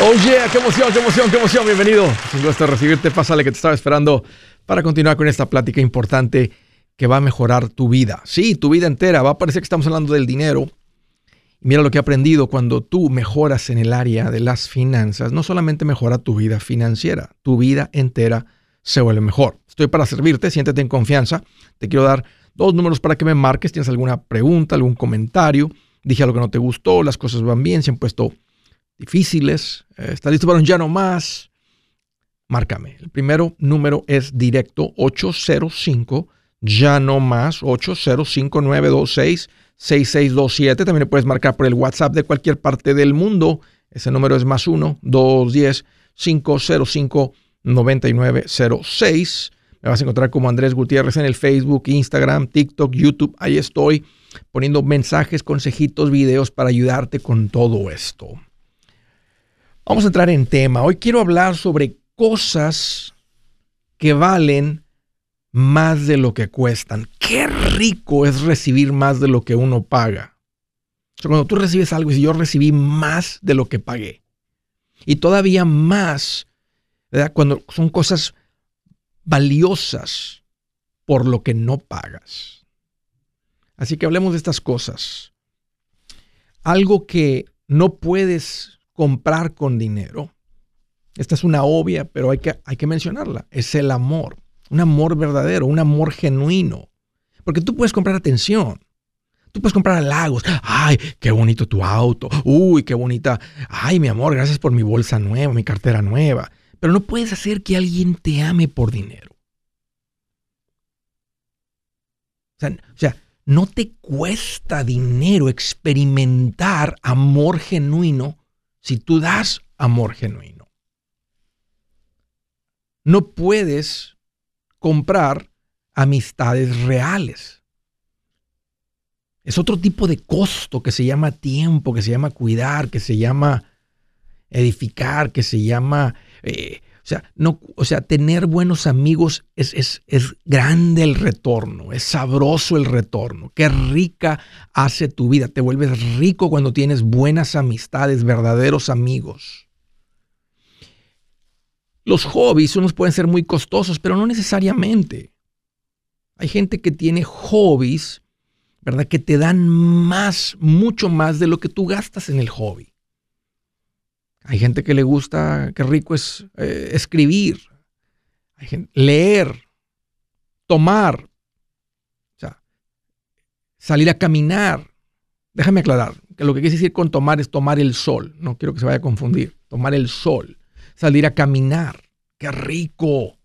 Oh yeah, qué emoción, qué emoción, qué emoción. Bienvenido. Es un gusto recibirte. Pásale que te estaba esperando para continuar con esta plática importante que va a mejorar tu vida. Sí, tu vida entera. Va a parecer que estamos hablando del dinero. Mira lo que he aprendido cuando tú mejoras en el área de las finanzas. No solamente mejora tu vida financiera, tu vida entera se vuelve mejor. Estoy para servirte, siéntete en confianza. Te quiero dar dos números para que me marques. ¿Tienes alguna pregunta, algún comentario? Dije algo que no te gustó, las cosas van bien, se han puesto difíciles. Eh, ¿Estás listo para un ya no más? Márcame. El primero número es directo 805 ya no más 805 926 6627. También le puedes marcar por el WhatsApp de cualquier parte del mundo. Ese número es más 1 210 505 9906. Me vas a encontrar como Andrés Gutiérrez en el Facebook, Instagram, TikTok, YouTube. Ahí estoy poniendo mensajes, consejitos, videos para ayudarte con todo esto. Vamos a entrar en tema. Hoy quiero hablar sobre cosas que valen más de lo que cuestan. Qué rico es recibir más de lo que uno paga. cuando tú recibes algo y yo recibí más de lo que pagué. Y todavía más, cuando son cosas valiosas por lo que no pagas. Así que hablemos de estas cosas. Algo que no puedes comprar con dinero. Esta es una obvia, pero hay que, hay que mencionarla. Es el amor. Un amor verdadero, un amor genuino. Porque tú puedes comprar atención. Tú puedes comprar halagos. Ay, qué bonito tu auto. Uy, qué bonita. Ay, mi amor, gracias por mi bolsa nueva, mi cartera nueva. Pero no puedes hacer que alguien te ame por dinero. O sea, o sea, no te cuesta dinero experimentar amor genuino si tú das amor genuino. No puedes comprar amistades reales. Es otro tipo de costo que se llama tiempo, que se llama cuidar, que se llama edificar, que se llama... Eh, sea, no, o sea, tener buenos amigos es, es, es grande el retorno, es sabroso el retorno. Qué rica hace tu vida. Te vuelves rico cuando tienes buenas amistades, verdaderos amigos. Los hobbies unos pueden ser muy costosos, pero no necesariamente. Hay gente que tiene hobbies, ¿verdad? Que te dan más, mucho más de lo que tú gastas en el hobby. Hay gente que le gusta, qué rico es eh, escribir, leer, tomar, o sea, salir a caminar. Déjame aclarar que lo que quiere decir con tomar es tomar el sol. No quiero que se vaya a confundir. Tomar el sol salir a caminar. ¡Qué rico!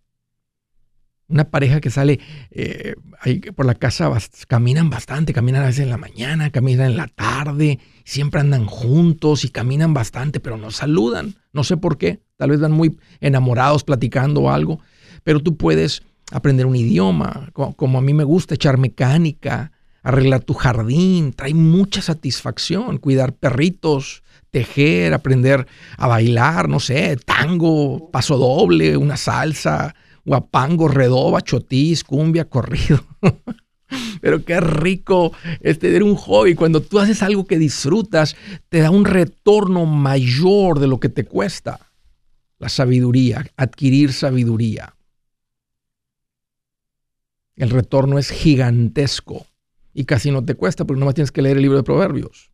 Una pareja que sale eh, ahí por la casa, caminan bastante, caminan a veces en la mañana, caminan en la tarde, siempre andan juntos y caminan bastante, pero no saludan. No sé por qué, tal vez van muy enamorados platicando algo, pero tú puedes aprender un idioma, como a mí me gusta echar mecánica, arreglar tu jardín, trae mucha satisfacción, cuidar perritos, tejer, aprender a bailar, no sé, tango, paso doble, una salsa, guapango, redoba, chotis, cumbia, corrido. Pero qué rico es tener un hobby. Cuando tú haces algo que disfrutas, te da un retorno mayor de lo que te cuesta. La sabiduría, adquirir sabiduría. El retorno es gigantesco y casi no te cuesta porque nomás tienes que leer el libro de Proverbios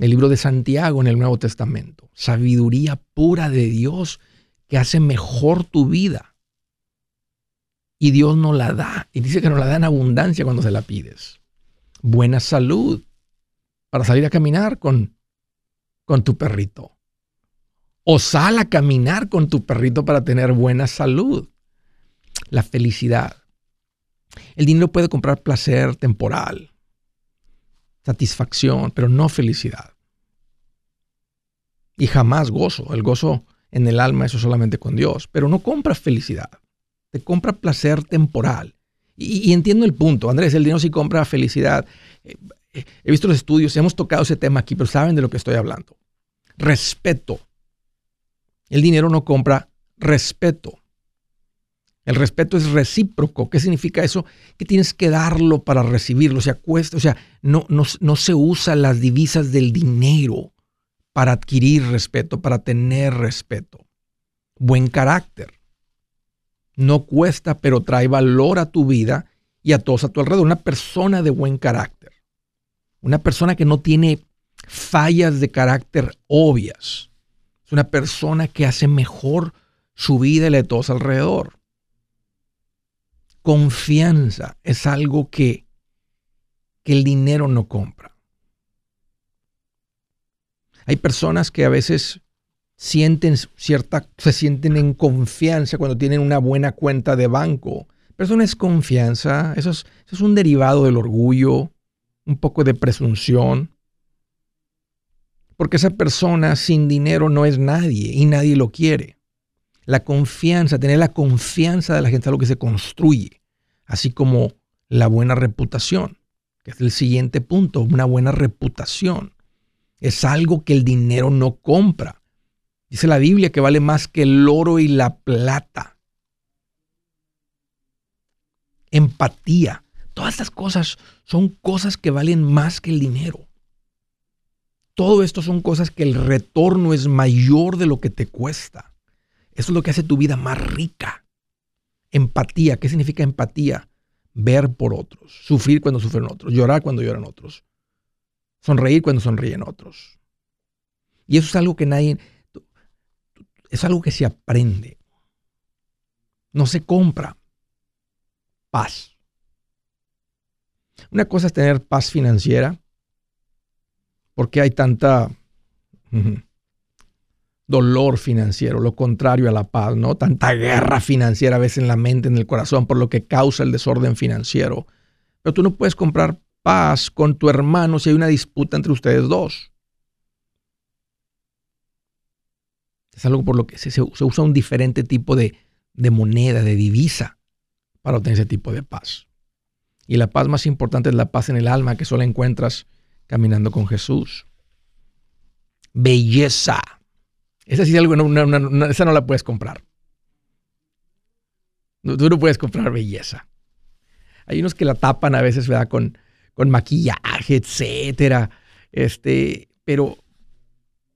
el libro de Santiago en el Nuevo Testamento. Sabiduría pura de Dios que hace mejor tu vida. Y Dios no la da. Y dice que nos la da en abundancia cuando se la pides. Buena salud para salir a caminar con, con tu perrito. O sal a caminar con tu perrito para tener buena salud. La felicidad. El dinero puede comprar placer temporal, satisfacción, pero no felicidad. Y jamás gozo. El gozo en el alma, eso solamente con Dios. Pero no compra felicidad. Te compra placer temporal. Y, entiendo el punto. Andrés, el dinero sí compra felicidad. Eh, eh, he visto los estudios, hemos tocado ese tema aquí, pero saben de lo que estoy hablando. Respeto. El dinero no compra respeto. El respeto es recíproco. ¿Qué significa eso? Que tienes que darlo para recibirlo. O sea, cuesta, o sea, no, no, no se usan las divisas del dinero para adquirir respeto, para tener respeto. Buen carácter. No cuesta, pero trae valor a tu vida y a todos a tu alrededor. Una persona de buen carácter. Una persona que no tiene fallas de carácter obvias. Es una persona que hace mejor su vida y la de todos alrededor. Confianza es algo que, que el dinero no compra. Hay personas que a veces sienten cierta, se sienten en confianza cuando tienen una buena cuenta de banco. Pero eso no es confianza, eso es, eso es un derivado del orgullo, un poco de presunción. Porque esa persona sin dinero no es nadie y nadie lo quiere. La confianza, tener la confianza de la gente es algo que se construye, así como la buena reputación, que es el siguiente punto, una buena reputación. Es algo que el dinero no compra. Dice la Biblia que vale más que el oro y la plata. Empatía. Todas estas cosas son cosas que valen más que el dinero. Todo esto son cosas que el retorno es mayor de lo que te cuesta. Eso es lo que hace tu vida más rica. Empatía. ¿Qué significa empatía? Ver por otros, sufrir cuando sufren otros, llorar cuando lloran otros, sonreír cuando sonríen otros. Y eso es algo que nadie, es algo que se aprende. No se compra. Paz. Una cosa es tener paz financiera ¿Por qué hay tanta dolor financiero? Lo contrario a la paz, ¿no? Tanta guerra financiera a veces en la mente, en el corazón, por lo que causa el desorden financiero. Pero tú no puedes comprar paz con tu hermano si hay una disputa entre ustedes dos. Es algo por lo que se, usa un diferente tipo de, de moneda, de divisa, para obtener ese tipo de paz. Y la paz más importante es la paz en el alma que solo encuentras caminando con Jesús. Belleza. Esa sí es algo, esa no la puedes comprar. tú no puedes comprar belleza. Hay unos que la tapan a veces, ¿verdad? Con, con maquillaje, etcétera. Este, pero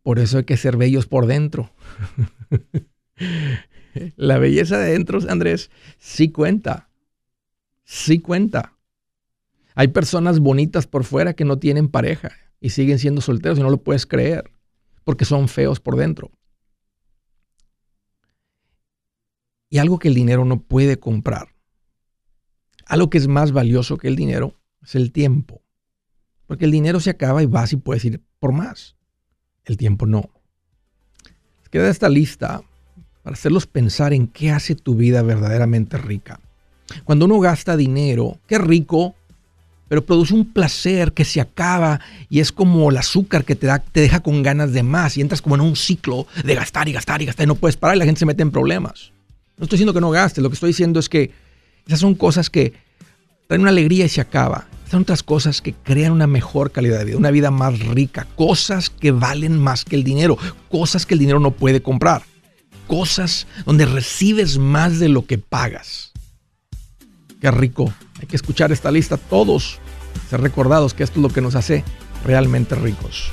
por eso hay que ser bellos por dentro. la belleza de dentro, Andrés, sí cuenta. Sí cuenta. Hay personas bonitas por fuera que no tienen pareja y siguen siendo solteros y no lo puedes creer porque son feos por dentro. Y algo que el dinero no puede comprar, algo que es más valioso que el dinero, es el tiempo. Porque el dinero se acaba y vas y puedes ir por más. El tiempo no. Queda esta lista para hacerlos pensar en qué hace tu vida verdaderamente rica. Cuando uno gasta dinero, qué rico pero produce un placer que se acaba y es como el azúcar que te, da, te deja con ganas de más y entras como en un ciclo de gastar y gastar y gastar y no puedes parar y la gente se mete en problemas. No estoy diciendo que no gastes, lo que estoy diciendo es que esas son cosas que traen una alegría y se acaba. Otras cosas que crean una mejor calidad de vida, una vida más rica, cosas que valen más que el dinero, cosas que el dinero no puede comprar, cosas donde recibes más de lo que pagas. Qué rico. Hay que escuchar esta lista todos, ser recordados que esto es lo que nos hace realmente ricos.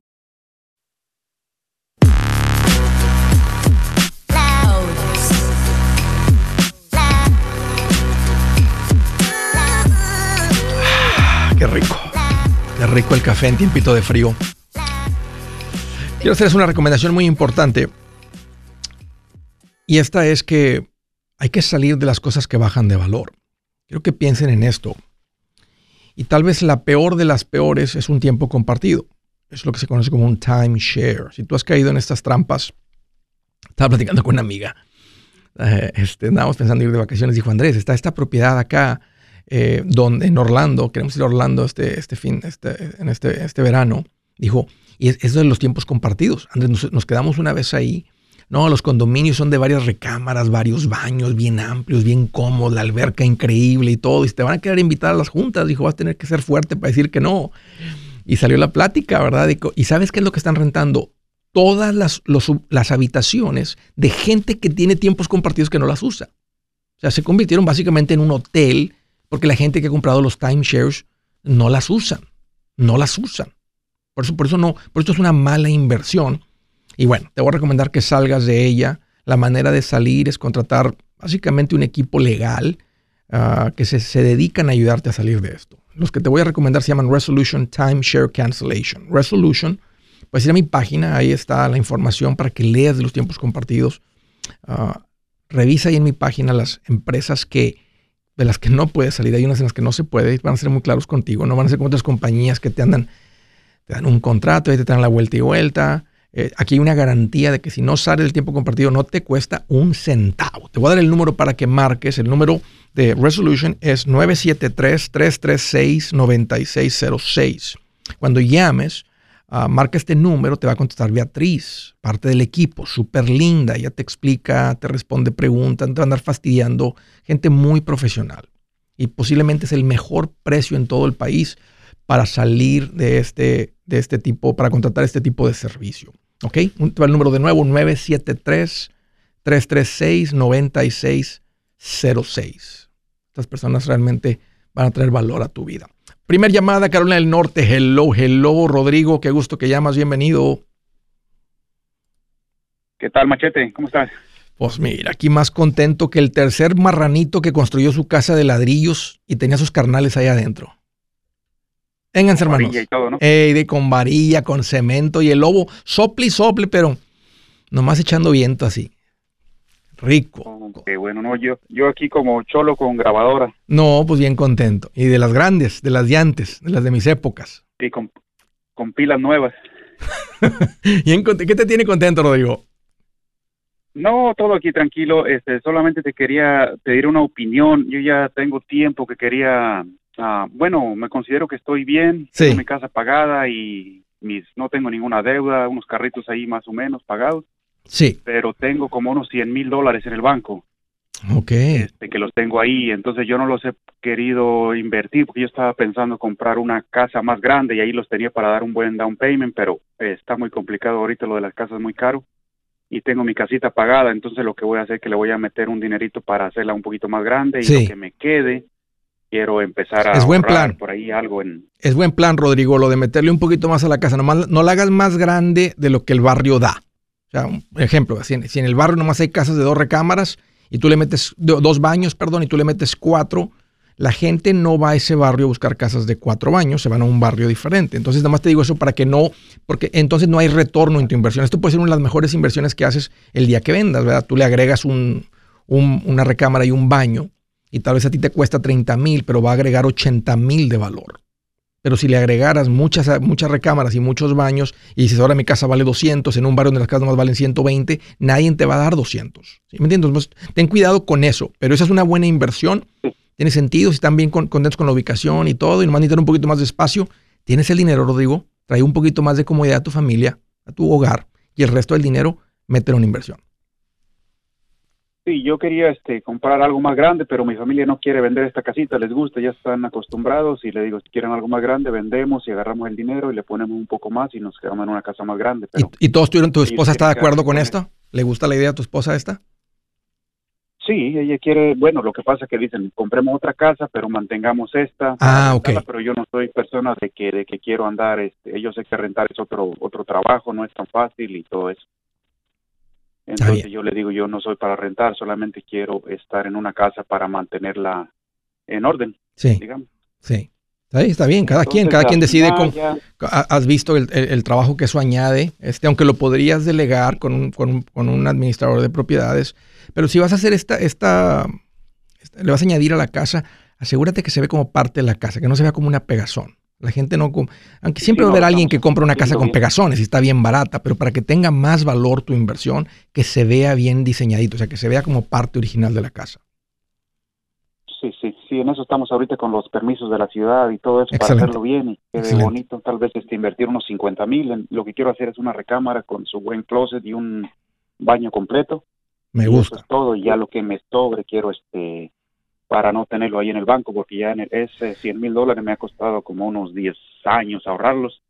Rico el café en tiempito de frío. Quiero hacerles una recomendación muy importante. Y esta es que hay que salir de las cosas que bajan de valor. Quiero que piensen en esto. Y tal vez la peor de las peores es un tiempo compartido. Es lo que se conoce como un timeshare. Si tú has caído en estas trampas, estaba platicando con una amiga. Eh, este, pensando ir de vacaciones. Dijo Andrés, está esta propiedad acá eh, donde, en Orlando. Queremos ir a Orlando este, este fin, este, en este, este verano. Dijo, y es, de los tiempos compartidos. Andrés, nos quedamos una vez ahí no, los condominios son de varias recámaras, varios baños bien amplios, bien cómodos, la alberca increíble y todo. Y te van a quedar invitar a las juntas. Dijo, vas a tener que ser fuerte para decir que no. Y salió la plática, ¿verdad? Y ¿sabes qué es lo que están rentando? Todas las, las habitaciones de gente que tiene tiempos compartidos que no las usa. O sea, se convirtieron básicamente en un hotel porque la gente que ha comprado los timeshares no las usan. No las usan. Por eso, por eso no, por eso es una mala inversión y bueno, te voy a recomendar que salgas de ella. La manera de salir es contratar básicamente un equipo legal ah, que se, se, dedican a ayudarte a salir de esto. Los que te voy a recomendar se llaman Resolution Timeshare Cancellation. Resolution, puedes ir a mi página, ahí está la información para que leas de los tiempos compartidos. Ah, revisa ahí en mi página las empresas que de las que no puedes salir. Hay unas en las que no se puede, van a ser muy claros contigo. No van a ser como otras compañías que te andan, te dan un contrato y te dan la vuelta y vuelta. Eh, aquí hay una garantía de que si no sale el tiempo compartido no te cuesta un centavo. Te voy a dar el número para que marques. El número de Resolution es 973-336-9606. Cuando llames, uh, marca este número, te va a contestar Beatriz, parte del equipo, súper linda. Ella te explica, te responde preguntas, te va a andar fastidiando. Gente muy profesional. Y posiblemente es el mejor precio en todo el país para salir de este, de este tipo, para contratar este tipo de servicio. ¿Ok? El número de nuevo, 973-336-9606. Estas personas realmente van a traer valor a tu vida. Primer llamada, Carolina del Norte. Hello, hello, Rodrigo. Qué gusto que llamas. Bienvenido. ¿Qué tal, Machete? ¿Cómo estás? Pues mira, aquí más contento que el tercer marranito que construyó su casa de ladrillos y tenía sus carnales ahí adentro. Vénganse, hermanos. Y todo, ¿no? de, con varilla, con cemento y el lobo sople y sople, pero nomás echando viento así. Rico. Qué bueno, no, yo, yo aquí como cholo con grabadora. No, pues bien contento. Y de las grandes, de las llantes, de las de mis épocas. Y con, con pilas nuevas. ¿Qué te tiene contento, Rodrigo? No, todo aquí tranquilo. Este, solamente te quería pedir una opinión. Yo ya tengo tiempo que quería Ah, bueno, me considero que estoy bien, tengo mi casa pagada y mis no tengo ninguna deuda, unos carritos ahí más o menos pagados. Sí. Pero tengo como unos 100 mil dólares en el banco. Ok. Este, que los tengo ahí, entonces yo no los he querido invertir porque yo estaba pensando comprar una casa más grande y ahí los tenía para dar un buen down payment, pero está muy complicado ahorita lo de las casas muy caro y tengo mi casita pagada, entonces lo que voy a hacer es que le voy a meter un dinerito para hacerla un poquito más grande y lo que me quede quiero empezar a es buen plan. por ahí algo en... Es buen plan, Rodrigo, lo de meterle un poquito más a la casa. Nomás, no la hagas más grande de lo que el barrio da. O sea, un ejemplo, si en, el barrio nomás hay casas de dos recámaras y tú le metes dos baños, perdón, y tú le metes cuatro, la gente no va a ese barrio a buscar casas de cuatro baños, se van a un barrio diferente. Entonces, nada más te digo eso para que no, porque entonces no hay retorno en tu inversión. Esto puede ser una de las mejores inversiones que haces el día que vendas, ¿verdad? Tú le agregas un, una recámara y un baño y tal vez a ti te cuesta 30 mil, pero va a agregar 80 mil de valor. Pero si le agregaras muchas, muchas recámaras y muchos baños y dices, ahora mi casa vale 200, en un barrio donde las casas más valen 120, nadie te va a dar 200. ¿Sí? ¿Me entiendes? ten cuidado con eso, pero esa es una buena inversión. Tiene sentido, si están bien contentos con la ubicación y todo, y nomás necesitan un poquito más de espacio, tienes el dinero, Rodrigo, trae un poquito más de comodidad a tu familia, a tu hogar, y el resto del dinero, mételo en inversión. Sí, yo quería este, comprar algo más grande, pero mi familia no quiere vender esta casita, les gusta, ya están acostumbrados y le digo, si quieren algo más grande, vendemos y agarramos el dinero y le ponemos un poco más y nos quedamos en una casa más grande. ¿Y, todos tuvieron, tu esposa está de acuerdo con esto? ¿Le gusta la idea a tu esposa esta? Sí, ella quiere, bueno, lo que pasa es que dicen, compremos otra casa, pero mantengamos esta. Ah, ok. Pero yo no soy persona de que, de que quiero andar, este, ellos sé que rentar es otro, otro trabajo, no es tan fácil y todo eso. Entonces yo le digo, yo no soy para rentar, solamente quiero estar en una casa para mantenerla en orden. Sí. Digamos. Sí. Está bien, cada quien, cada quien decide con, has visto el, trabajo que eso añade, este, aunque lo podrías delegar con un, con, con un administrador de propiedades, pero si vas a hacer esta, esta, le vas a añadir a la casa, asegúrate que se ve como parte de la casa, que no se vea como una pegazón. La gente no, aunque siempre va a haber alguien que compra una casa con pegazones y está bien barata, pero para que tenga más valor tu inversión, que se vea bien diseñadito, o sea, que se vea como parte original de la casa. Sí, sí, sí, en eso estamos ahorita con los permisos de la ciudad y todo eso para hacerlo bien y quede bonito. Tal vez este, invertir unos 50 mil. Lo que quiero hacer es una recámara con su buen closet y un baño completo. Me gusta. Eso es todo y ya lo que me sobre quiero este para no tenerlo ahí en el banco, porque ya en ese 100 mil dólares me ha costado como unos 10 años ahorrarlos.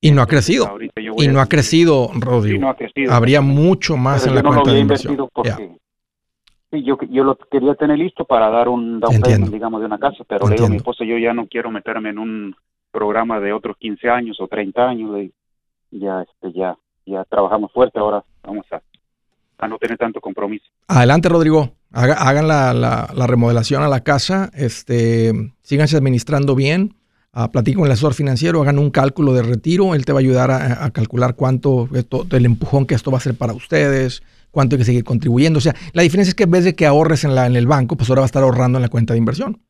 Y no ha crecido. Y no ha crecido, Rodrigo. no ha crecido. Habría mucho más en la cuenta de inversión. Sí, yo, yo lo quería tener listo para dar un down payment, digamos, de una casa, pero le digo a mi esposa, yo ya no quiero meterme en un programa de otros 15 años o 30 años. ya, este, ya, ya trabajamos fuerte, ahora vamos a, a no tener tanto compromiso. Adelante, Rodrigo hagan la, remodelación a la casa, este, síganse administrando bien, uh, platiquen con el asesor financiero, hagan un cálculo de retiro, él te va a ayudar a, calcular cuánto, esto, el empujón que esto va a ser para ustedes, cuánto hay que seguir contribuyendo. O sea, la diferencia es que en vez de que ahorres en, la, en el banco, pues ahora va a estar ahorrando en la cuenta de inversión.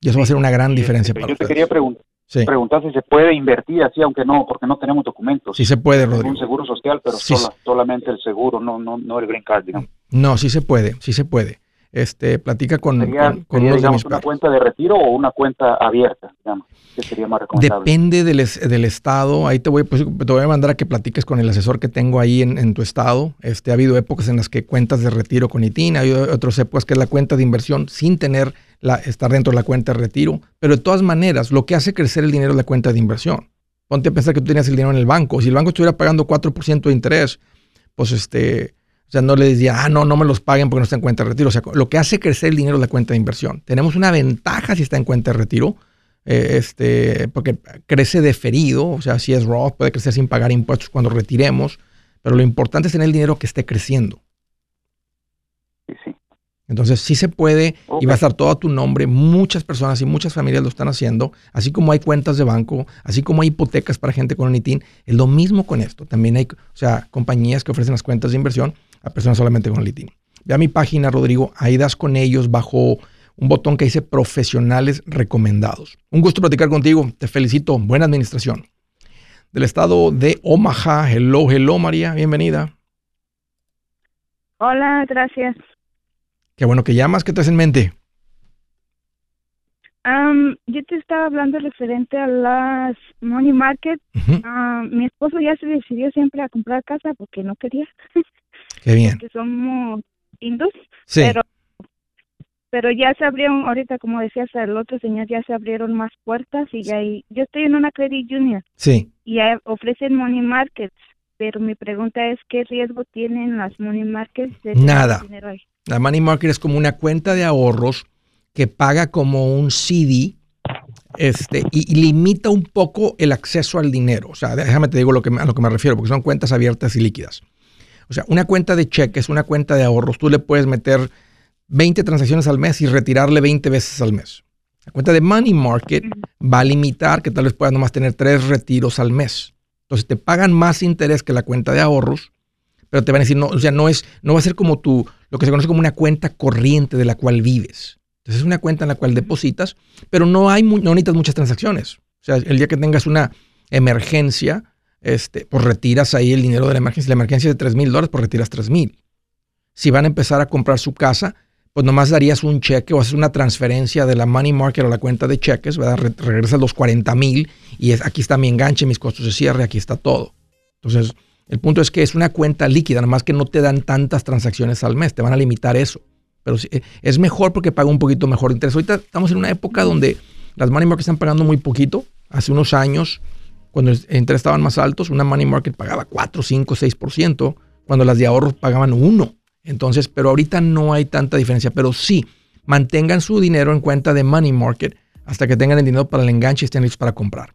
Y eso va a ser una gran diferencia para ustedes. Yo te quería preguntar, Preguntar si se puede invertir así, aunque no, porque no tenemos documentos. Sí se puede, Rodrigo. Un seguro social, pero solamente el seguro, no, no, no el green card, digamos. No, sí se puede, sí se puede. Este, platica con, con, una cuenta de retiro o una cuenta abierta, digamos, que sería más recomendable. Depende del, del estado. Ahí te voy, pues, te voy a mandar a que platiques con el asesor que tengo ahí en, en, tu estado. Este, ha habido épocas en las que cuentas de retiro con ITIN, hay otras épocas que es la cuenta de inversión sin tener la, estar dentro de la cuenta de retiro. Pero de todas maneras, lo que hace crecer el dinero es la cuenta de inversión. Ponte a pensar que tú tenías el dinero en el banco. Si el banco estuviera pagando 4% de interés, pues este, o sea, no le decía, ah, no, no me los paguen porque no está en cuenta de retiro. O sea, lo que hace crecer el dinero es la cuenta de inversión. Tenemos una ventaja si está en cuenta de retiro, eh, este, porque crece deferido. O sea, si es Roth, puede crecer sin pagar impuestos cuando retiremos. Pero lo importante es tener el dinero que esté creciendo. Sí, sí. Entonces sí se puede y va a estar todo a tu nombre. Muchas personas y muchas familias lo están haciendo, así como hay cuentas de banco, así como hay hipotecas para gente con ITIN. Es lo mismo con esto. También hay, o sea, compañías que ofrecen las cuentas de inversión a personas solamente con ITIN. Ve a mi página, Rodrigo, ahí das con ellos bajo un botón que dice profesionales recomendados. Un gusto platicar contigo. Te felicito. Buena administración. Del estado de Omaha. Hello, hello, María. Bienvenida. Hola, gracias. Qué bueno que llamas. ¿Qué te hace en mente? yo te estaba hablando referente a las money market. mi esposo ya se decidió siempre a comprar casa porque no quería. Qué bien. Que somos hindus. Sí. Pero, pero ya se abrieron, ahorita como decías el otro señor, ya se abrieron más puertas y ya hay, yo estoy en una credit union. Sí. Y ofrecen money markets. Pero mi pregunta es, ¿qué riesgo tienen las money markets? De Nada. Dinero ahí? La money market es como una cuenta de ahorros que paga como un CD este, y, limita un poco el acceso al dinero. O sea, déjame te digo lo que, a lo que me refiero, porque son cuentas abiertas y líquidas. O sea, una cuenta de cheques, una cuenta de ahorros, tú le puedes meter 20 transacciones al mes y retirarle 20 veces al mes. La cuenta de money market va a limitar que tal vez puedas nomás tener tres retiros al mes. Entonces te pagan más interés que la cuenta de ahorros, pero te van a decir, no, o sea, no, es, no va a ser como tu, lo que se conoce como una cuenta corriente de la cual vives. Entonces es una cuenta en la cual depositas, pero no, hay, no necesitas muchas transacciones. O sea, el día que tengas una emergencia, este, pues retiras ahí el dinero de la emergencia. La emergencia es de 3 mil dólares, pues retiras 3 mil. Si van a empezar a comprar su casa, pues nomás darías un cheque o haces una transferencia de la money market a la cuenta de cheques, ¿verdad? regresas los 40 mil y es, aquí está mi enganche, mis costos de cierre, aquí está todo. Entonces, el punto es que es una cuenta líquida, nomás que no te dan tantas transacciones al mes, te van a limitar eso. Pero es mejor porque paga un poquito mejor interés. Ahorita estamos en una época donde las money markets están pagando muy poquito. Hace unos años, cuando intereses estaban más altos, una money market pagaba 4, 5, 6%, cuando las de ahorros pagaban 1. Entonces, pero ahorita no hay tanta diferencia, pero sí, mantengan su dinero en cuenta de money market hasta que tengan el dinero para el enganche y estén listos para comprar.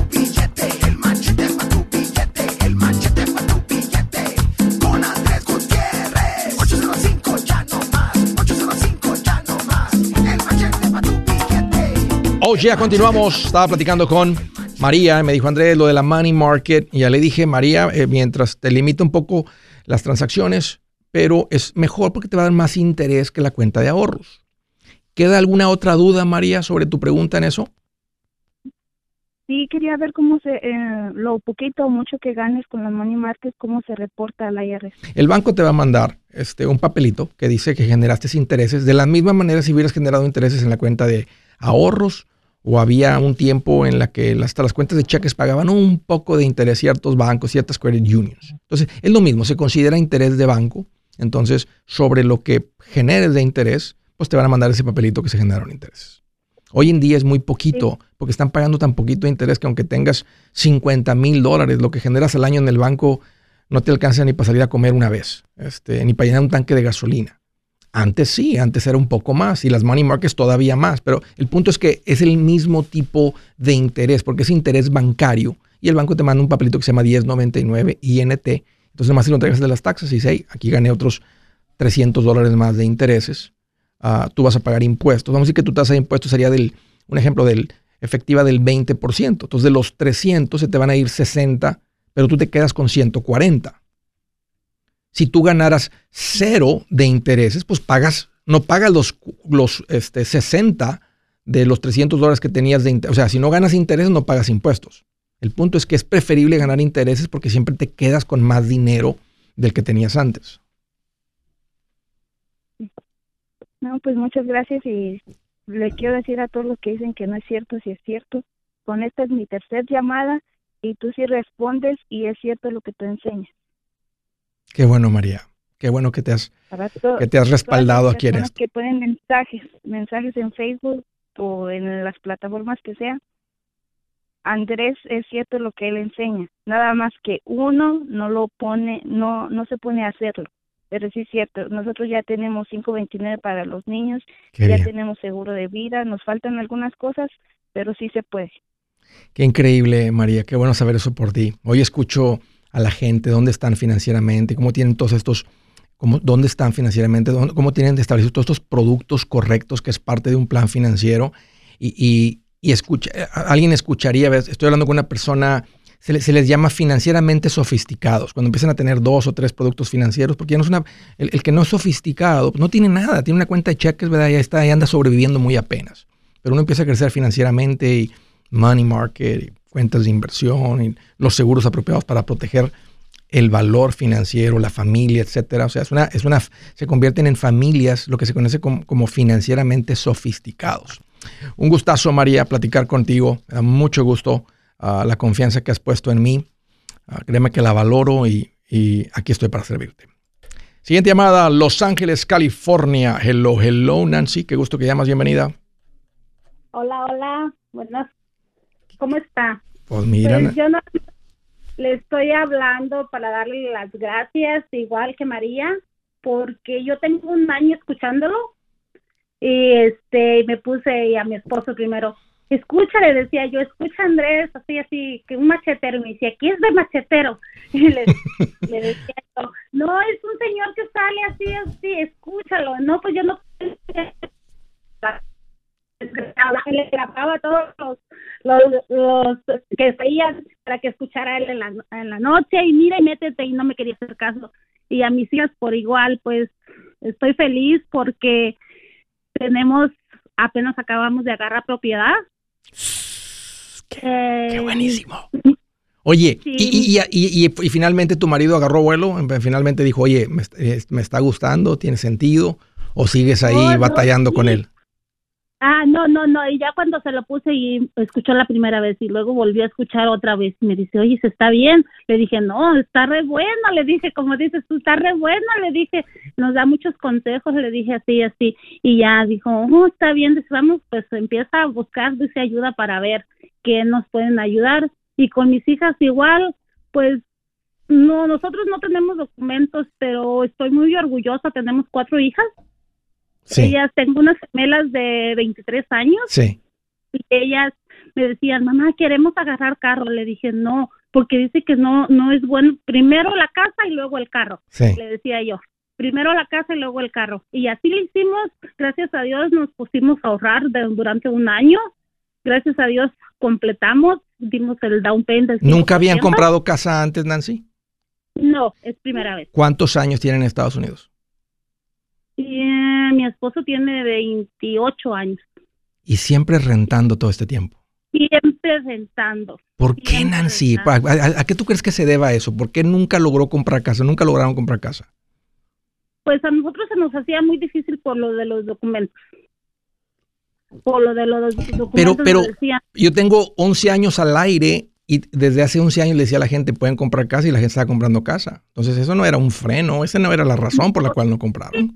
ya continuamos. Estaba platicando con María, me dijo Andrés lo de la money market. Y ya le dije, María, eh, mientras te limita un poco las transacciones, pero es mejor porque te va a dar más interés que la cuenta de ahorros. ¿Queda alguna otra duda, María, sobre tu pregunta en eso? Sí, quería ver cómo se, eh, lo poquito o mucho que ganes con la money market, cómo se reporta al IRS. El banco te va a mandar este, un papelito que dice que generaste intereses. De la misma manera si hubieras generado intereses en la cuenta de ahorros o había un tiempo en la que hasta las cuentas de cheques pagaban un poco de interés ciertos bancos, ciertas credit unions. Entonces, es lo mismo, se considera interés de banco. Entonces, sobre lo que generes de interés, pues te van a mandar ese papelito que se generaron intereses. Hoy en día es muy poquito, porque están pagando tan poquito de interés que aunque tengas 50 mil dólares, lo que generas al año en el banco no te alcanza ni para salir a comer una vez, este, ni para llenar un tanque de gasolina. Antes sí, antes era un poco más y las money markets todavía más, pero el punto es que es el mismo tipo de interés, porque es interés bancario y el banco te manda un papelito que se llama 1099 INT. Entonces, nomás si lo entregas de las taxas y dice, aquí gané otros 300 dólares más de intereses Ah, tú vas a pagar impuestos. Vamos a decir que tu tasa de impuestos sería del, un ejemplo, del efectiva del 20%. Entonces de los 300 se te van a ir 60, pero tú te quedas con 140. Si tú ganaras cero de intereses, pues pagas, no pagas los, los este, 60 de los 300 dólares que tenías de intereses. O sea, si no ganas intereses, no pagas impuestos. El punto es que es preferible ganar intereses porque siempre te quedas con más dinero del que tenías antes. No, pues muchas gracias y le quiero decir a todos los que dicen que no es cierto, si es cierto. Con esta es mi tercera llamada y tú sí respondes y es cierto lo que tú enseñas. Qué bueno, María. Qué bueno que te has, que te has respaldado aquí en esto. Que ponen mensajes, mensajes en Facebook o en las plataformas que sea. Andrés es cierto lo que él enseña, nada más que uno no lo pone, no, no se pone a hacerlo. Pero sí es cierto, nosotros ya tenemos 529 para los niños, ya tenemos seguro de vida, nos faltan algunas cosas, pero sí se puede. Qué increíble, María, qué bueno saber eso por ti. Hoy escucho a la gente, dónde están financieramente, cómo tienen todos estos, cómo, dónde están financieramente, cómo tienen establecidos todos estos productos correctos que es parte de un plan financiero. Y, y, escucha, alguien escucharía, estoy hablando con una persona se, les llama financieramente sofisticados, cuando empiezan a tener dos o tres productos financieros, porque no es una, el, que no es sofisticado no tiene nada, tiene una cuenta de cheques, ¿verdad? Ya está, ya anda sobreviviendo muy apenas. Pero uno empieza a crecer financieramente y money market, y cuentas de inversión y los seguros apropiados para proteger el valor financiero, la familia, etcétera. O sea, es una, es una, se convierten en familias, lo que se conoce como, financieramente sofisticados. Un gustazo, María, platicar contigo. Me da mucho gusto ah, la confianza que has puesto en mí. Ah, créeme que la valoro y, y aquí estoy para servirte. Siguiente llamada, Los Ángeles, California. Hello, hello, Nancy. Qué gusto que llamas. Bienvenida. Hola, hola. Buenas. ¿Cómo está? Pues mira. Pues yo no, le estoy hablando para darle las gracias, igual que María, porque yo tengo un año escuchándolo y este me puse a mi esposo primero. Escucha, le decía yo, escucha Andrés, así, así, que un machetero. Y me decía, ¿qué es de machetero? Y le, decía yo, no, es un señor que sale así, así, escúchalo. No, pues yo no le grababa todos los, los, que veían para que escuchara él en la, en la noche y mira y métete y no me quería hacer caso. Y a mis hijas por igual, pues estoy feliz porque tenemos, apenas acabamos de agarrar propiedad. Qué, buenísimo. Oye, y, y, y, finalmente tu marido agarró vuelo, finalmente dijo, oye, me, me está gustando, tiene sentido, o sigues ahí batallando con él. Ah, no, no, no, y ya cuando se lo puse y escuchó la primera vez y luego volvió a escuchar otra vez y me dice, oye, ¿se está bien? Le dije, no, está re bueno, le dije, como dices tú, está re bueno, le dije, nos da muchos consejos, le dije así, así, y ya dijo, oh, está bien, dice, vamos, pues empieza a buscar, dice, ayuda para ver qué nos pueden ayudar, y con mis hijas igual, pues no, nosotros no tenemos documentos, pero estoy muy orgullosa, tenemos cuatro hijas, ellas, tengo unas gemelas de 23 años. Sí. Y ellas me decían, mamá, queremos agarrar carro. Le dije, no, porque dice que no, no es bueno. Primero la casa y luego el carro. Le decía yo. Primero la casa y luego el carro. Y así lo hicimos. Gracias a Dios nos pusimos a ahorrar durante un año. Gracias a Dios completamos, dimos el down payment. ¿Nunca habían comprado casa antes, Nancy? No, es primera vez. ¿Cuántos años tienen en Estados Unidos? Mi esposo tiene 28 años. Y siempre rentando todo este tiempo. Siempre rentando. ¿Por qué, Nancy? ¿A, qué tú crees que se deba eso? ¿Por qué nunca logró comprar casa? Nunca lograron comprar casa. Pues a nosotros se nos hacía muy difícil por lo de los documentos. Por lo de los documentos. Pero, pero yo tengo 11 años al aire y desde hace 11 años le decía a la gente, pueden comprar casa y la gente estaba comprando casa. Entonces eso no era un freno, esa no era la razón por la cual no compraron.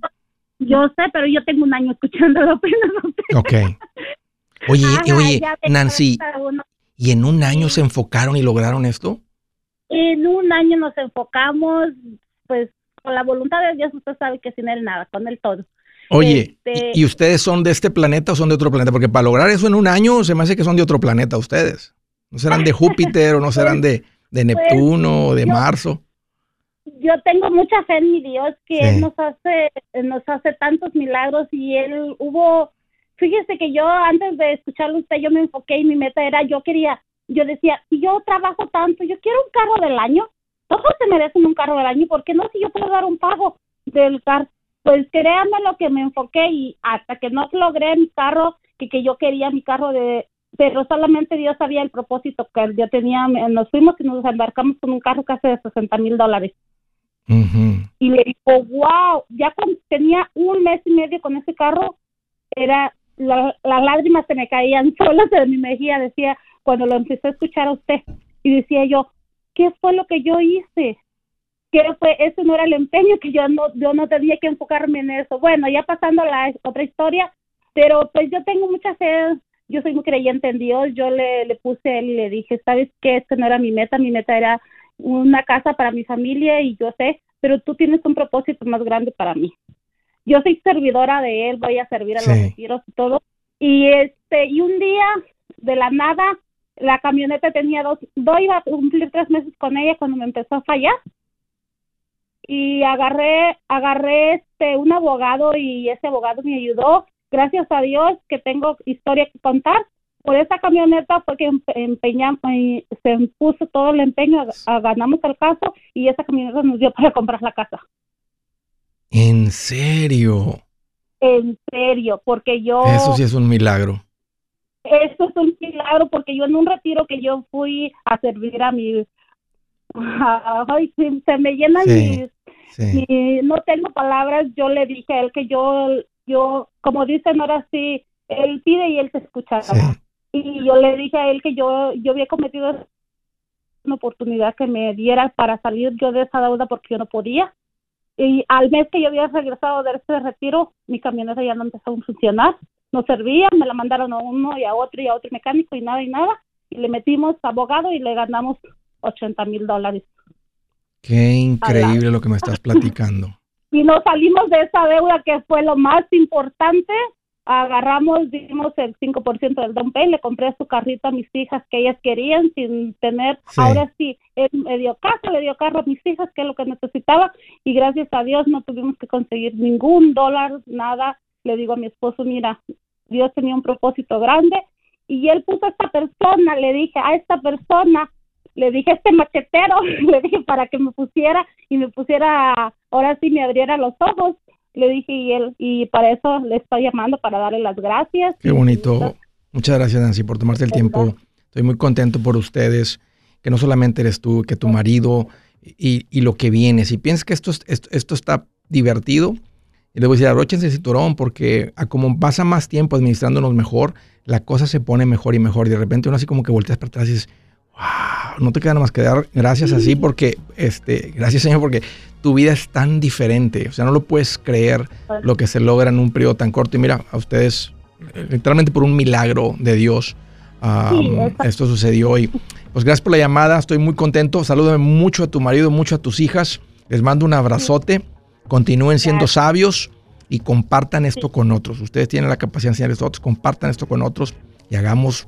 Yo sé, pero yo tengo un año escuchándolo apenas. Ok. Oye, oye, Nancy, ¿y en un año se enfocaron y lograron esto? En un año nos enfocamos, pues con la voluntad de Dios, usted sabe que sin él nada, con él todo. Oye, este ¿y ustedes son de este planeta o son de otro planeta? Porque para lograr eso en un año se me hace que son de otro planeta ustedes. ¿No serán de Júpiter o no serán de, de pues, Neptuno o de Marzo? Yo tengo mucha fe en mi Dios que Él nos hace, nos hace tantos milagros y Él hubo, fíjese que yo antes de escucharlo usted, yo me enfoqué y mi meta era, yo quería, yo decía, si yo trabajo tanto, yo quiero un carro del año, todos se merecen un carro del año, ¿por qué no si yo puedo dar un pago del carro? Pues créanme lo que me enfoqué y hasta que no logré mi carro, que, que yo quería mi carro de, pero solamente Dios sabía el propósito que yo tenía, nos fuimos y nos embarcamos con un carro casi de 60 mil dólares. Y le dijo, wow, ya tenía un mes y medio con ese carro, era las lágrimas se me caían solas de mi mejilla, decía, cuando lo empecé a escuchar a usted. Y decía yo, ¿qué fue lo que yo hice? ¿Qué fue? Ese no era el empeño, que yo no, yo no tenía que enfocarme en eso. Bueno, ya pasando a la otra historia, pero pues yo tengo mucha fe, yo soy muy creyente en Dios, yo le, le puse a él y le dije, ¿sabes qué? Este no era mi meta, mi meta era una casa para mi familia y yo sé, pero tú tienes un propósito más grande para mí. Yo soy servidora de él, voy a servir a los retiros y todo. Y este, y un día, de la nada, la camioneta tenía dos, dos iba a cumplir tres meses con ella cuando me empezó a fallar. Y agarré, agarré este, un abogado y ese abogado me ayudó. Gracias a Dios que tengo historia que contar por esa camioneta fue que empeñamos, se puso todo el empeño, ganamos el caso y esa camioneta nos dio para comprar la casa. ¿En serio? En serio, porque yo... Eso sí es un milagro. Eso es un milagro porque yo en un retiro que yo fui a servir a mi Ay, se me llenan y no tengo palabras. Yo le dije a él que yo, yo, como dicen ahora sí, él pide y él te escucha. Y yo le dije a él que yo, yo había cometido una oportunidad que me diera para salir yo de esa deuda porque yo no podía. Y al mes que yo había regresado de ese retiro, mi camioneta ya no empezó a funcionar, no servía, me la mandaron a uno y a otro y a otro mecánico y nada y nada. Y le metimos abogado y le ganamos 80 mil dólares. Qué increíble lo que me estás platicando. y nos salimos de esa deuda que fue lo más importante. Agarramos, dimos el 5% del down payment, le compré su carrito a mis hijas que ellas querían sin tener, ahora sí, él me dio casa, le dio carro a mis hijas, que es lo que necesitaba, y gracias a Dios no tuvimos que conseguir ningún dólar, nada. Le digo a mi esposo, mira, Dios tenía un propósito grande, y él puso a esta persona, le dije, a esta persona le dije a este machetero, le dije para que me pusiera y me pusiera, ahora sí me abriera los ojos. Le dije y él, y para eso le estoy llamando para darle las gracias. Qué bonito. Muchas gracias Nancy por tomarte el tiempo. Estoy muy contento por ustedes, que no solamente eres tú, que tu marido y, y lo que viene. Si piensas que esto, esto, esto está divertido, y le voy a decir, abróchense el cinturón porque a como pasa más tiempo administrándonos mejor, la cosa se pone mejor y mejor. Y de repente uno así como que volteas para atrás y dices, wow, no te queda nada más que dar gracias así porque, este, gracias Señor, porque tu vida es tan diferente. O sea, no lo puedes creer lo que se logra en un periodo tan corto. Y mira, a ustedes, literalmente por un milagro de Dios, esto sucedió. Y pues gracias por la llamada, estoy muy contento. Salúdame mucho a tu marido, mucho a tus hijas. Les mando un abrazote. Continúen siendo sabios y compartan esto con otros. Ustedes tienen la capacidad de enseñarles a otros, compartan esto con otros y hagamos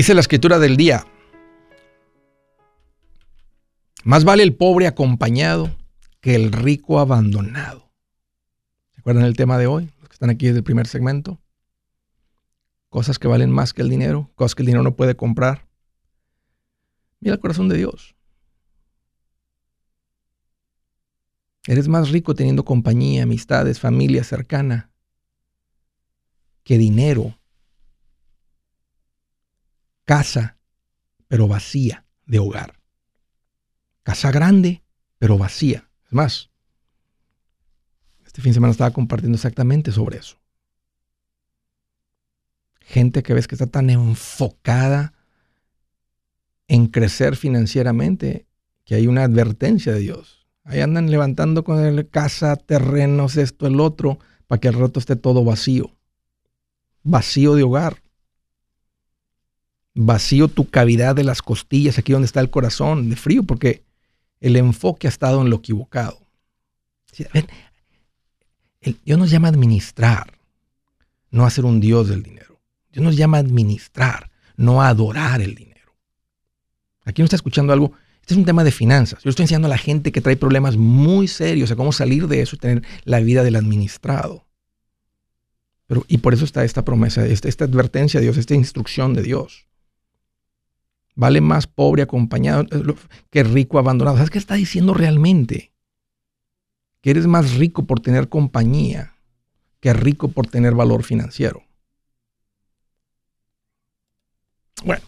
Dice la escritura del día, más vale el pobre acompañado que el rico abandonado. ¿Se acuerdan el tema de hoy? Los que están aquí desde el primer segmento. Cosas que valen más que el dinero, cosas que el dinero no puede comprar. Mira el corazón de Dios. Eres más rico teniendo compañía, amistades, familia cercana que dinero casa, pero vacía de hogar. Casa grande, pero vacía. Es más, este fin de semana estaba compartiendo exactamente sobre eso. Gente que ves que está tan enfocada en crecer financieramente que hay una advertencia de Dios. Ahí andan levantando con el casa, terrenos, esto, el otro, para que el rato esté todo vacío. Vacío de hogar vacío tu cavidad de las costillas, aquí donde está el corazón, de frío, porque el enfoque ha estado en lo equivocado. Dios nos llama a administrar, no a ser un Dios del dinero. Dios nos llama a administrar, no a adorar el dinero. Aquí no está escuchando algo. Este es un tema de finanzas. Yo estoy enseñando a la gente que trae problemas muy serios a cómo salir de eso y tener la vida del administrado. Pero, y por eso está esta promesa, esta, esta advertencia de Dios, esta instrucción de Dios. Vale más pobre acompañado eh, que rico abandonado. ¿Sabes qué está diciendo realmente? Que eres más rico por tener compañía que rico por tener valor financiero. Bueno,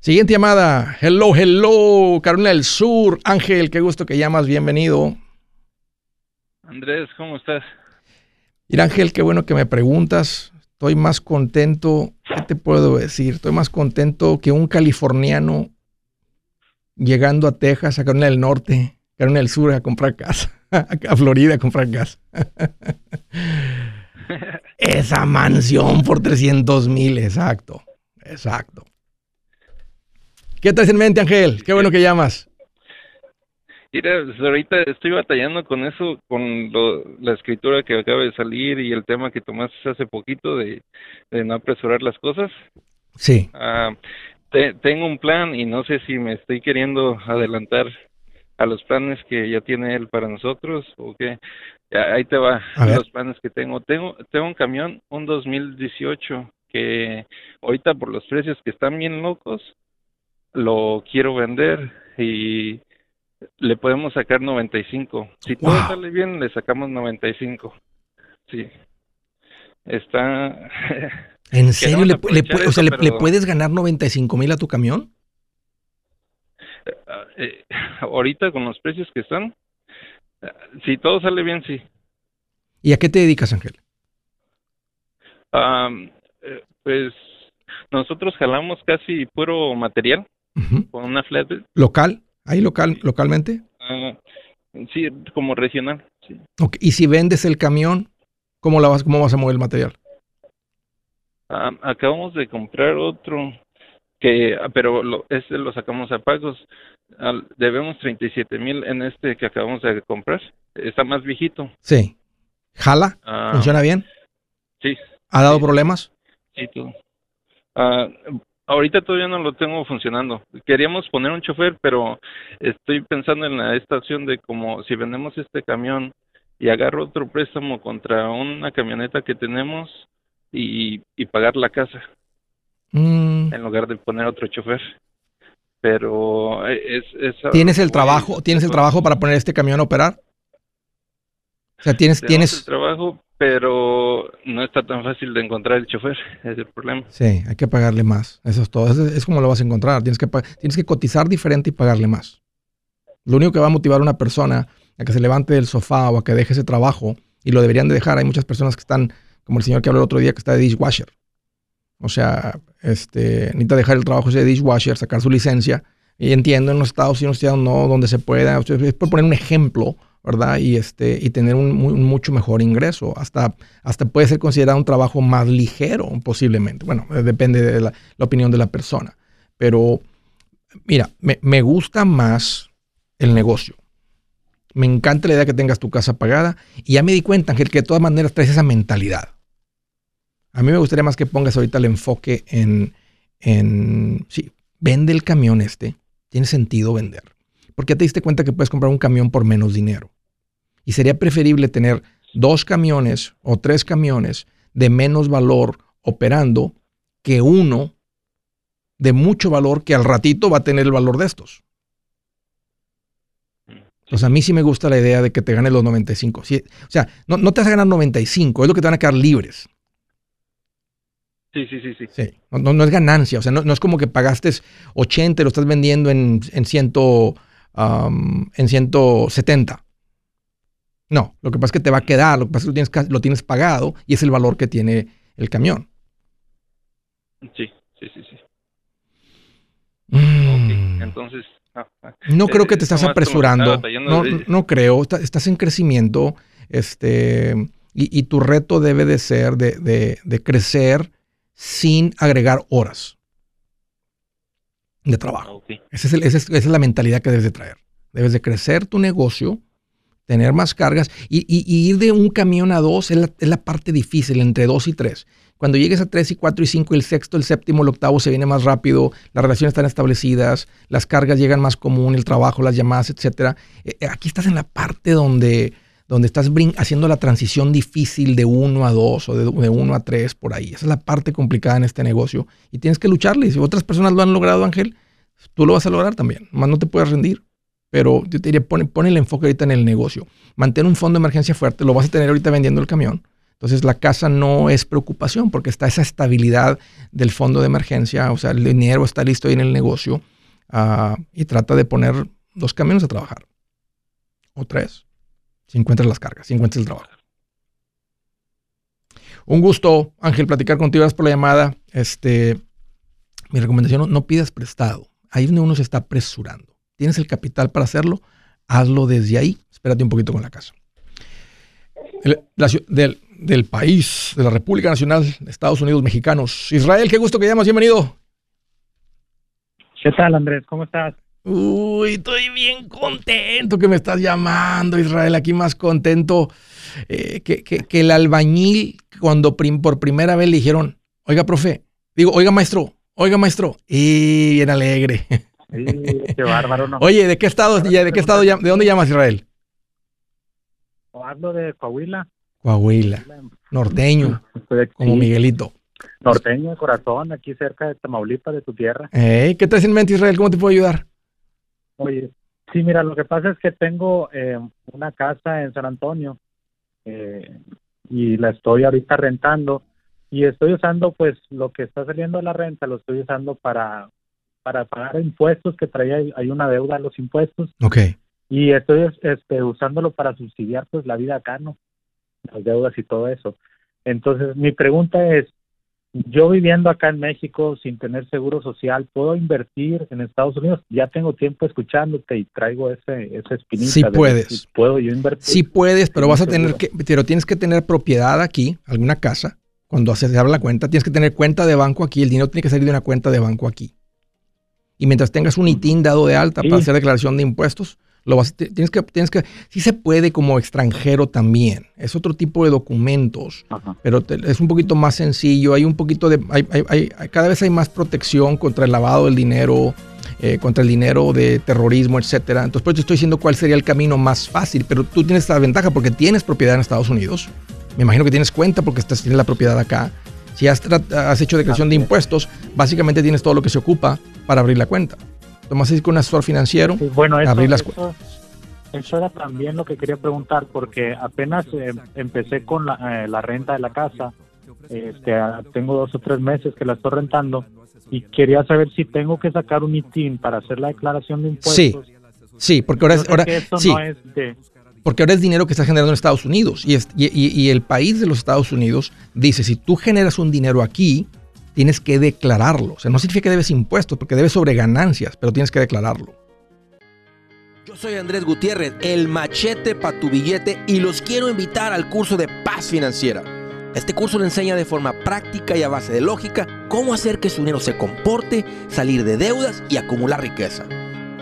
Siguiente llamada. Hello, hello, Carolina del Sur. Ángel, qué gusto que llamas. Bienvenido. Andrés, ¿cómo estás? Mira, Ángel, qué bueno que me preguntas. Estoy más contento. ¿Qué te puedo decir? Estoy más contento que un californiano llegando a Texas, a Carolina del Norte, Carolina del Sur, a comprar casa. a Florida a comprar casa. Esa mansión por 300 mil, exacto. Exacto. ¿Qué traes en mente, Ángel? Qué bueno que llamas. Mira, pues, ahorita estoy batallando con eso, con la escritura que acaba de salir y el tema que tomaste hace poquito de, no apresurar las cosas. Sí. Ah, tengo un plan y no sé si me estoy queriendo adelantar a los planes que ya tiene él para nosotros o qué. Ahí te va los planes que tengo. Tengo tengo un camión, un 2018 que ahorita por los precios que están bien locos lo quiero vender y le podemos sacar 95. Si todo sale bien, le sacamos 95. Sí. Está... ¿En serio? ¿Le, o sea, ¿le, puedes ganar 95 mil a tu camión? Eh, eh, ahorita con los precios que están, eh, si todo sale bien, sí. ¿Y a qué te dedicas, Ángel? pues nosotros jalamos casi puro material con una flatbed. ¿Local? ¿Ahí local, localmente? Ah, sí, como regional, sí. ¿Y si vendes el camión, cómo, la vas, cómo vas a mover el material? Ah, acabamos de comprar otro que, ah, pero lo, este lo sacamos a pagos. debemos 37 mil en este que acabamos de comprar. Está más viejito. Sí. ¿Jala? ¿Funciona bien? Sí. ¿Ha dado problemas? Sí, tú. Ahorita todavía no lo tengo funcionando. Queríamos poner un chofer, pero estoy pensando en la estación de como si vendemos este camión y agarro otro préstamo contra una camioneta que tenemos y, pagar la casa mm. en lugar de poner otro chofer. Pero es, ¿Tienes el trabajo? ¿Tienes el trabajo para poner este camión a operar? O sea, tienes, tienes el trabajo, pero no está tan fácil de encontrar el chofer, es el problema. Sí, hay que pagarle más. Eso es todo. Es, como lo vas a encontrar. Tienes que, tienes que cotizar diferente y pagarle más. Lo único que va a motivar a una persona a que se levante del sofá o a que deje ese trabajo, y lo deberían de dejar. Hay muchas personas que están, como el señor que habló el otro día, que está de dishwasher. O sea, este, necesita dejar el trabajo de dishwasher, sacar su licencia. Y entiendo en los Estados Unidos no, donde se pueda. Es por poner un ejemplo Y, este, y tener un, mucho mejor ingreso. Hasta, hasta puede ser considerado un trabajo más ligero, posiblemente. Bueno, eh, depende de la, opinión de la persona. Pero, mira, me, gusta más el negocio. Me encanta la idea que tengas tu casa pagada. Y ya me di cuenta, Ángel, que de todas maneras traes esa mentalidad. A mí me gustaría más que pongas ahorita el enfoque en, en sí, vende el camión este. Tiene sentido vender. Porque te diste cuenta que puedes comprar un camión por menos dinero. Y sería preferible tener dos camiones o tres camiones de menos valor operando que uno de mucho valor que al ratito va a tener el valor de estos. Pues a mí sí me gusta la idea de que te ganes los 95. o sea, no, te vas a ganar 95, es lo que te van a quedar libres. Sí, sí, sí. sí. No, es ganancia, o sea, no, es como que pagaste 80 y lo estás vendiendo en, en, ciento, en 170. No, lo que pasa es que te va a quedar, lo que pasa es que lo tienes, lo tienes pagado y es el valor que tiene el camión. Sí, sí, sí, sí. Mm. entonces... Ah, ah. no creo que te estás apresurando. No, no creo. Estás en crecimiento. Este, y, tu reto debe de ser de, de crecer sin agregar horas de trabajo. esa, es la mentalidad que debes de traer. Debes de crecer tu negocio, tener más cargas y, ir de un camión a dos es la, parte difícil, entre dos y tres. Cuando llegues a tres y cuatro y cinco, el sexto, el séptimo, el octavo se viene más rápido, las relaciones están establecidas, las cargas llegan más común, el trabajo, las llamadas, etc. Eh, eh, aquí estás en la parte donde, donde estás haciendo la transición difícil de uno a dos o de, uno a tres por ahí. Esa es la parte complicada en este negocio y tienes que lucharle. Si otras personas lo han logrado, Ángel, tú lo vas a lograr también. Más no te puedes rendir. Pero yo te diría, pon, el enfoque ahorita en el negocio. Mantén un fondo de emergencia fuerte, lo vas a tener ahorita vendiendo el camión. Entonces la casa no es preocupación porque está esa estabilidad del fondo de emergencia, o sea, el dinero está listo ahí en el negocio uh, y trata de poner dos caminos a trabajar. O tres, si encuentras las cargas, si encuentras el trabajo. Un gusto, Ángel, platicar contigo. Gracias por la llamada. Este, mi recomendación, no pidas prestado. Ahí es donde uno se está apresurando. Tienes el capital para hacerlo, hazlo desde ahí. Espérate un poquito con la casa. del, del, país, de la República Nacional Estados Unidos Mexicanos. Israel, qué gusto que llamas. Bienvenido. ¿Qué tal, Andrés? ¿Cómo estás? Uy, estoy bien contento que me estás llamando, Israel. Aquí más contento eh, que, que, el albañil, cuando por primera vez le dijeron, oiga, profe, digo, oiga, maestro, oiga, maestro, y bien alegre. qué bárbaro, ¿no? Oye, ¿de qué estado, de qué estado, de dónde llamas, Israel? Hablo de Coahuila. Coahuila, norteño, como Miguelito. Norteño, corazón, aquí cerca de Tamaulipas, de tu tierra. ¿Qué te en mente, Israel? ¿Cómo te puedo ayudar? Oye, sí, mira, lo que pasa es que tengo eh, una casa en San Antonio eh, y la estoy ahorita rentando y estoy usando pues lo que está saliendo de la renta, lo estoy usando para, para pagar impuestos que traía, hay una deuda en los impuestos. Ok. Y estoy este, usándolo para subsidiar pues la vida acá, ¿no? Las deudas y todo eso. Entonces, mi pregunta es, yo viviendo acá en México sin tener seguro social, ¿puedo invertir en Estados Unidos? Ya tengo tiempo escuchándote y traigo ese, ese espinita. Sí puedes. ¿Puedo yo invertir? Sí puedes, pero vas a tener que, pero tienes que tener propiedad aquí, alguna casa. Cuando se abre la cuenta, tienes que tener cuenta de banco aquí. El dinero tiene que salir de una cuenta de banco aquí. Y mientras tengas un ITIN dado de alta para hacer declaración de impuestos, lo vas, tienes que, tienes que, sí se puede como extranjero también. Es otro tipo de documentos, pero es un poquito más sencillo. Hay un poquito de, hay, hay, cada vez hay más protección contra el lavado del dinero, eh, contra el dinero de terrorismo, etcétera. Entonces, pues te estoy diciendo cuál sería el camino más fácil. Pero tú tienes esta ventaja porque tienes propiedad en Estados Unidos. Me imagino que tienes cuenta porque estás, tienes la propiedad acá. Si has, has hecho declaración de impuestos, básicamente tienes todo lo que se ocupa para abrir la cuenta. Tomas con un asesor financiero, bueno, eso, abrir las eso, eso, era también lo que quería preguntar, porque apenas eh, empecé con la, eh, la, renta de la casa, este, tengo dos o tres meses que la estoy rentando, y quería saber si tengo que sacar un ITIN para hacer la declaración de impuestos. Sí, sí, porque ahora, ahora sí, porque ahora es dinero que está generando en Estados Unidos, y, es, y, y el país de los Estados Unidos dice, si tú generas un dinero aquí, tienes que declararlo. O sea, no significa que debes impuestos, porque debes sobre ganancias, pero tienes que declararlo. Yo soy Andrés Gutiérrez, el machete para tu billete, y los quiero invitar al curso de paz financiera. Este curso le enseña de forma práctica y a base de lógica cómo hacer que su dinero se comporte, salir de deudas y acumular riqueza.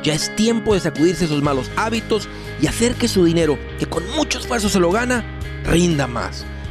Ya es tiempo de sacudirse esos malos hábitos y hacer que su dinero, que con mucho esfuerzo se lo gana, rinda más.